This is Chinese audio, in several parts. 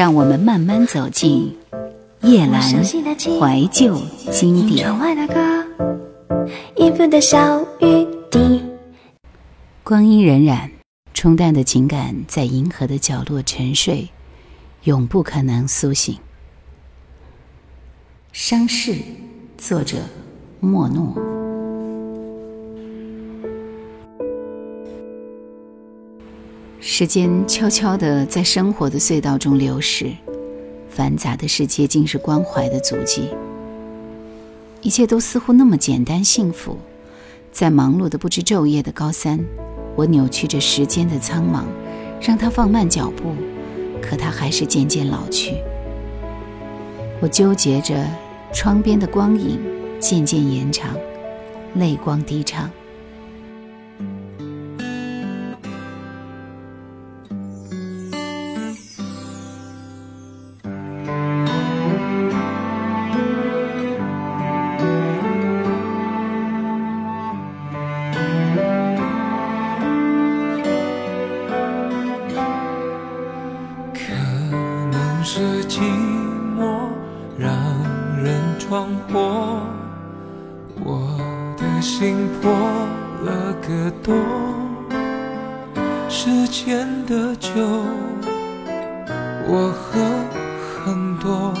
让我们慢慢走进夜阑怀旧经典。光阴荏苒，冲淡的情感在银河的角落沉睡，永不可能苏醒。伤逝，作者莫诺。时间悄悄地在生活的隧道中流逝，繁杂的世界竟是关怀的足迹。一切都似乎那么简单幸福。在忙碌的不知昼夜的高三，我扭曲着时间的苍茫，让它放慢脚步，可它还是渐渐老去。我纠结着窗边的光影渐渐延长，泪光低唱。寂寞让人闯祸我的心破了个洞时间的酒我喝很多。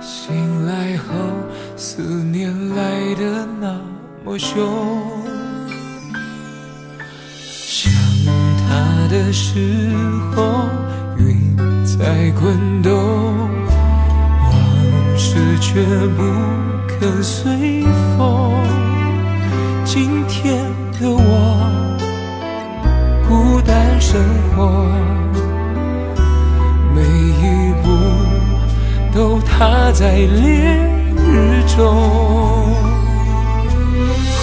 醒来后思念来得那么凶。想他的时候在滚动，往事却不肯随风。今天的我。孤单生活，每一步都踏在烈日中。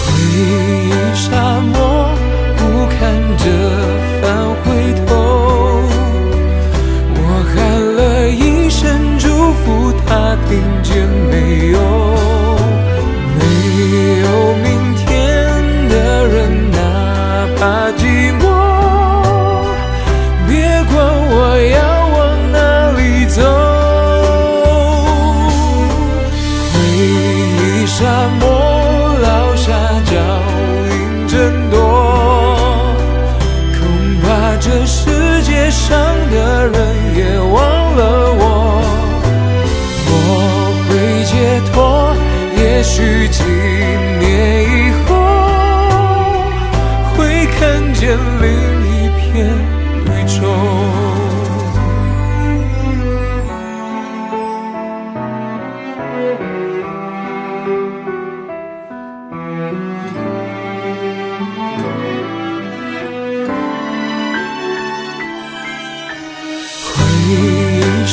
回忆沙漠，不看着许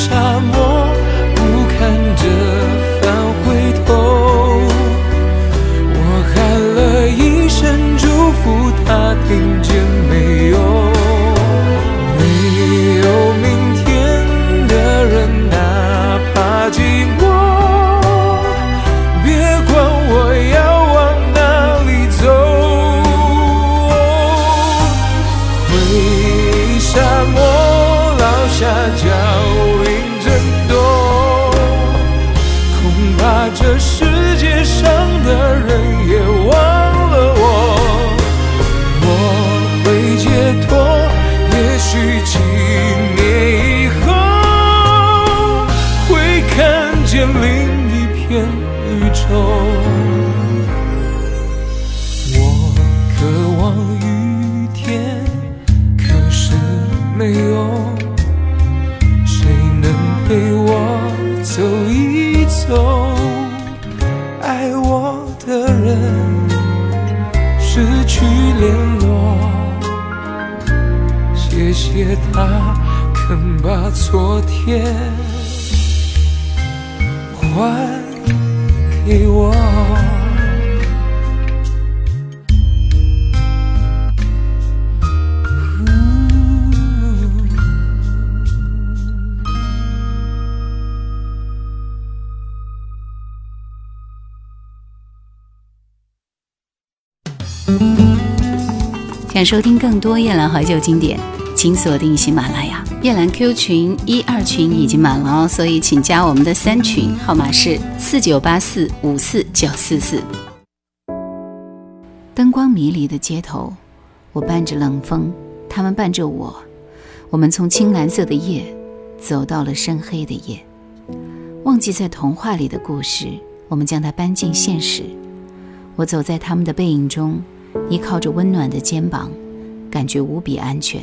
忆还给我。想收听更多夜兰怀旧经典。请锁定喜马拉雅。夜兰 Q 群一二群已经满了哦，所以请加我们的三群，号码是四九八四五四九四四。灯光迷离的街头，我伴着冷风，他们伴着我，我们从青蓝色的夜走到了深黑的夜。忘记在童话里的故事，我们将它搬进现实。我走在他们的背影中，依靠着温暖的肩膀，感觉无比安全。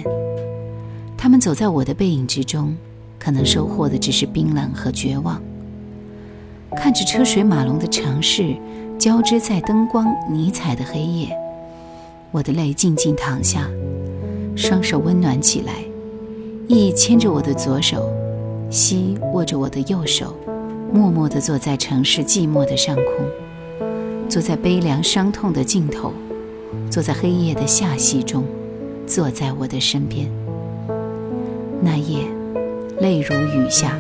他们走在我的背影之中，可能收获的只是冰冷和绝望。看着车水马龙的城市交织在灯光尼彩的黑夜，我的泪静静淌下，双手温暖起来。意牵着我的左手，西握着我的右手，默默地坐在城市寂寞的上空，坐在悲凉伤痛的尽头，坐在黑夜的下隙中，坐在我的身边。那夜，泪如雨下。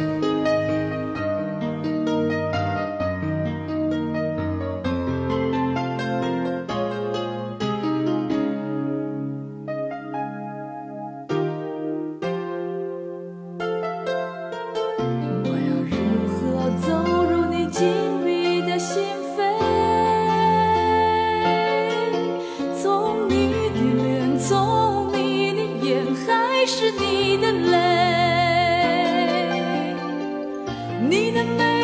用我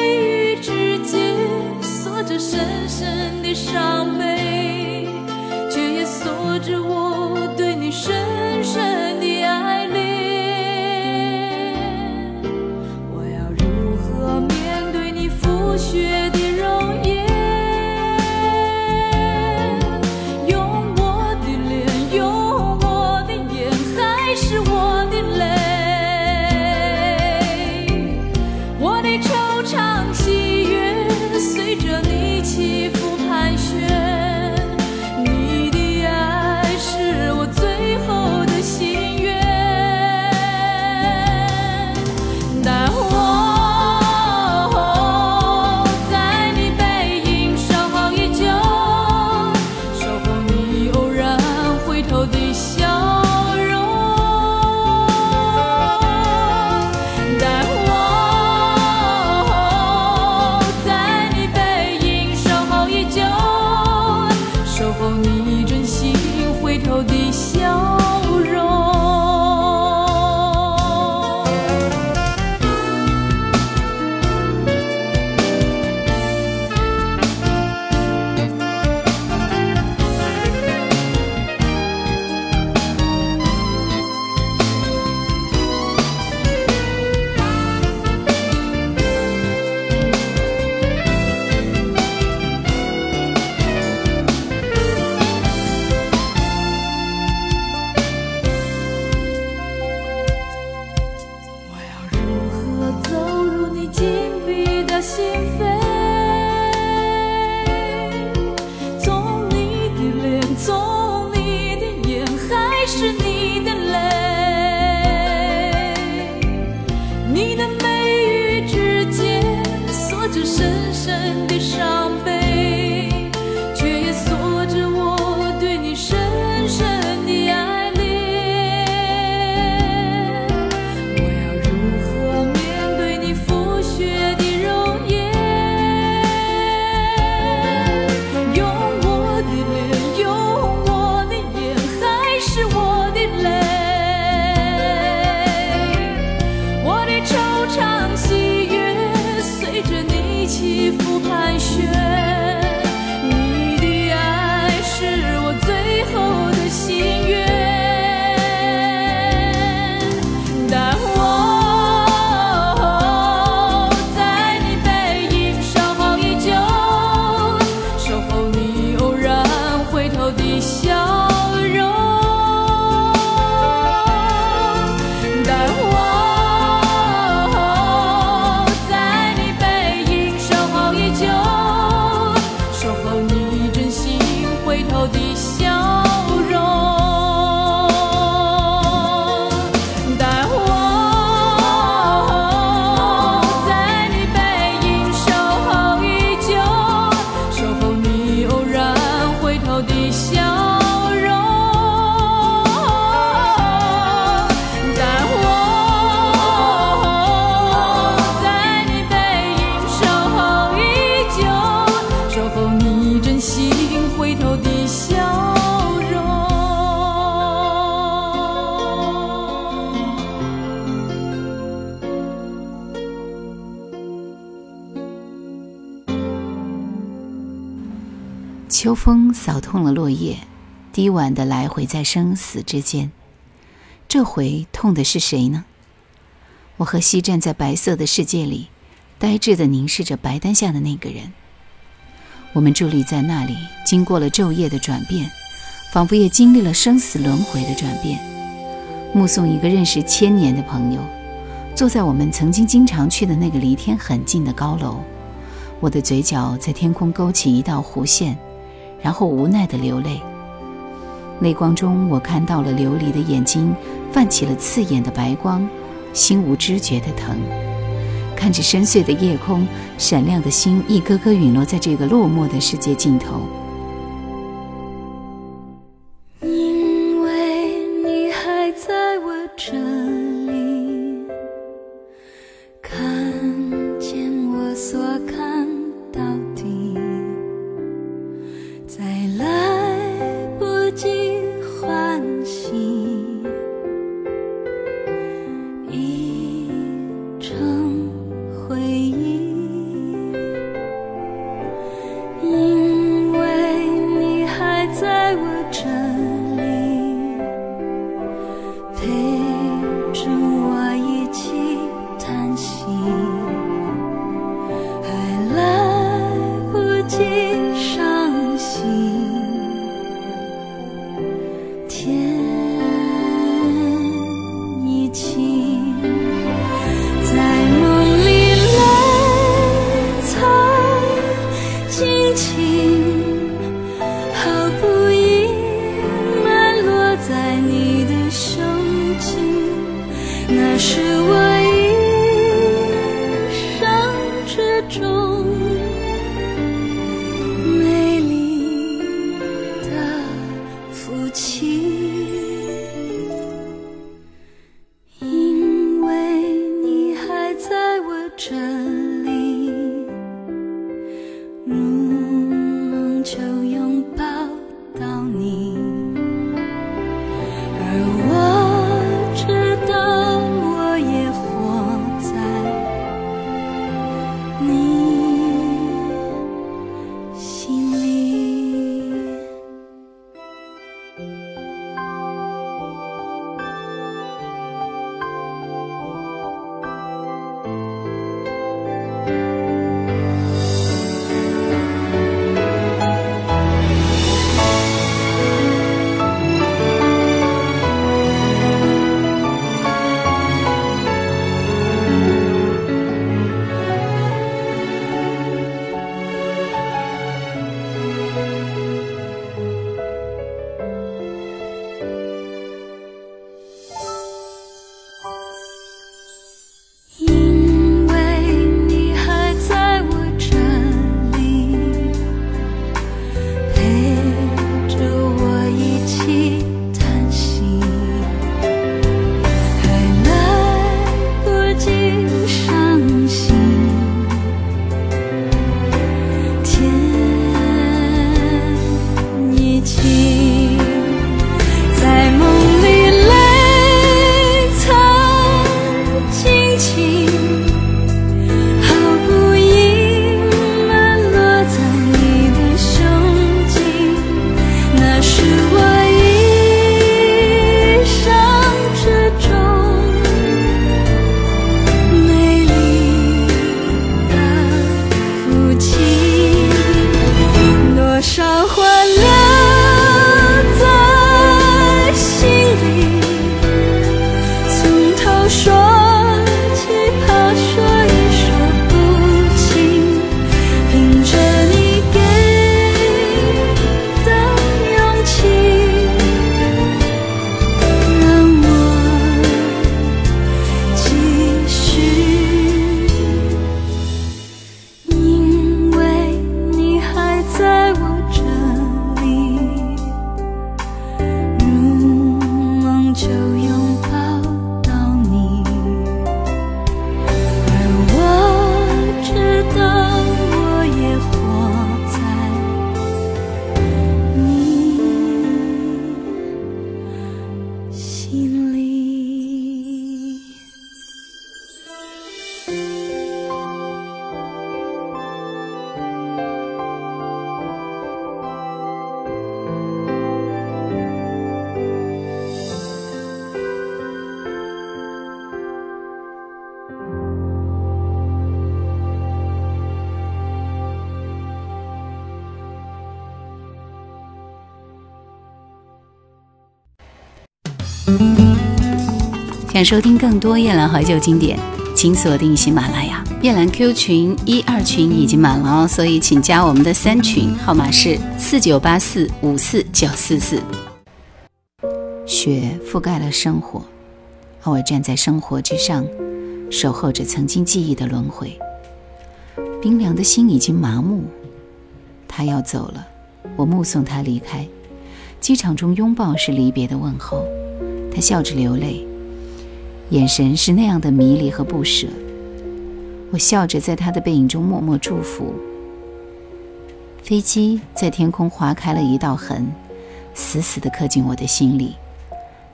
秋风扫痛了落叶，低婉的来回在生死之间。这回痛的是谁呢？我和西站在白色的世界里，呆滞的凝视着白单下的那个人。我们伫立在那里，经过了昼夜的转变，仿佛也经历了生死轮回的转变。目送一个认识千年的朋友，坐在我们曾经经常去的那个离天很近的高楼。我的嘴角在天空勾起一道弧线，然后无奈的流泪。泪光中，我看到了琉璃的眼睛泛起了刺眼的白光，心无知觉的疼。看着深邃的夜空，闪亮的星一颗颗陨落在这个落寞的世界尽头。情。想收听更多夜兰怀旧经典，请锁定喜马拉雅。夜兰 Q 群一二群已经满了哦，所以请加我们的三群，号码是四九八四五四九四四。雪覆盖了生活，而我站在生活之上，守候着曾经记忆的轮回。冰凉的心已经麻木，他要走了，我目送他离开。机场中拥抱是离别的问候，他笑着流泪。眼神是那样的迷离和不舍，我笑着在他的背影中默默祝福。飞机在天空划开了一道痕，死死地刻进我的心里，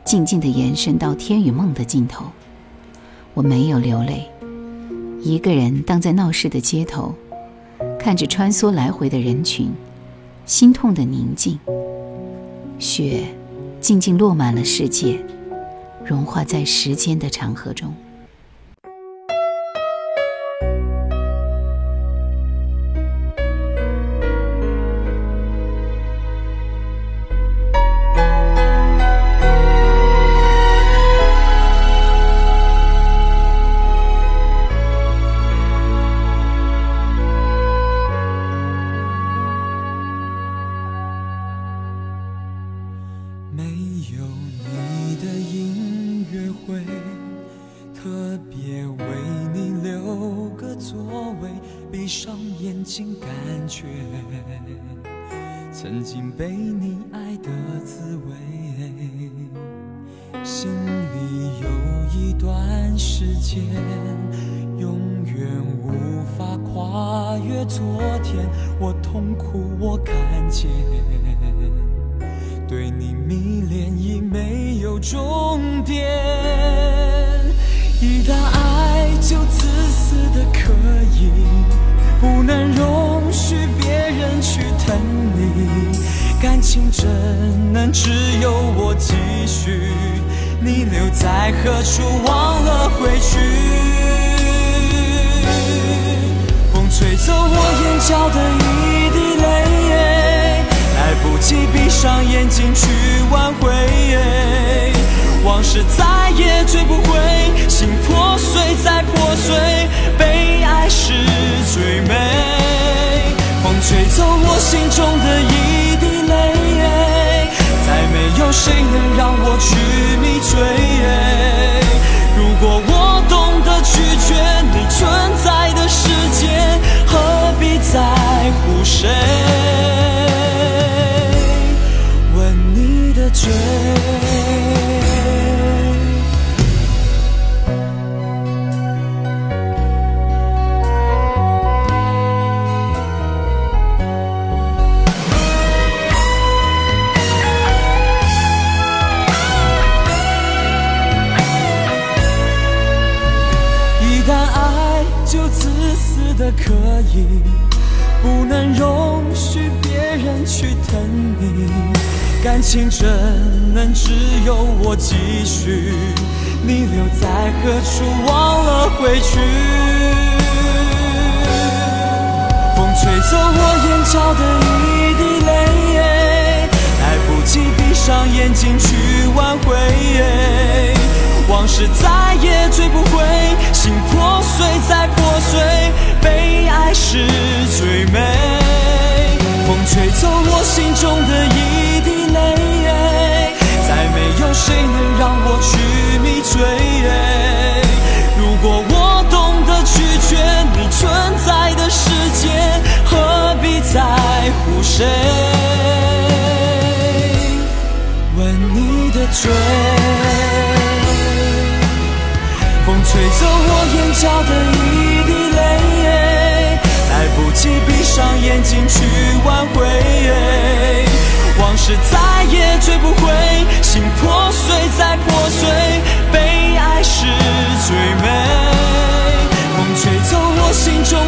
静静地延伸到天与梦的尽头。我没有流泪，一个人荡在闹市的街头，看着穿梭来回的人群，心痛的宁静。雪静静落满了世界。融化在时间的长河中。迷恋已没有终点。一旦爱就自私的可以，不能容许别人去疼你。感情怎能只有我继续？你留在何处？忘了回去。风吹走我眼角的一滴泪，不及闭上眼睛去挽回。往事再也追不回，心破碎再破碎，被爱是最美。风吹走我心中的一滴泪，再没有谁能让我去的可以，不能容许别人去疼你。感情怎能只有我继续？你留在何处？忘了回去。风吹走我眼角的一滴泪，来不及闭上眼睛去挽回。往事再也追不回，心破碎再破碎，被爱是最美。风吹走我心中的一滴泪，再没有谁能让我去迷醉。如果我懂得拒绝你存在的世界，何必在乎谁？吻你的嘴。风吹走我眼角的上眼睛去挽回。往事再也追不回，心破碎再破碎，被爱是最美。风吹走我心中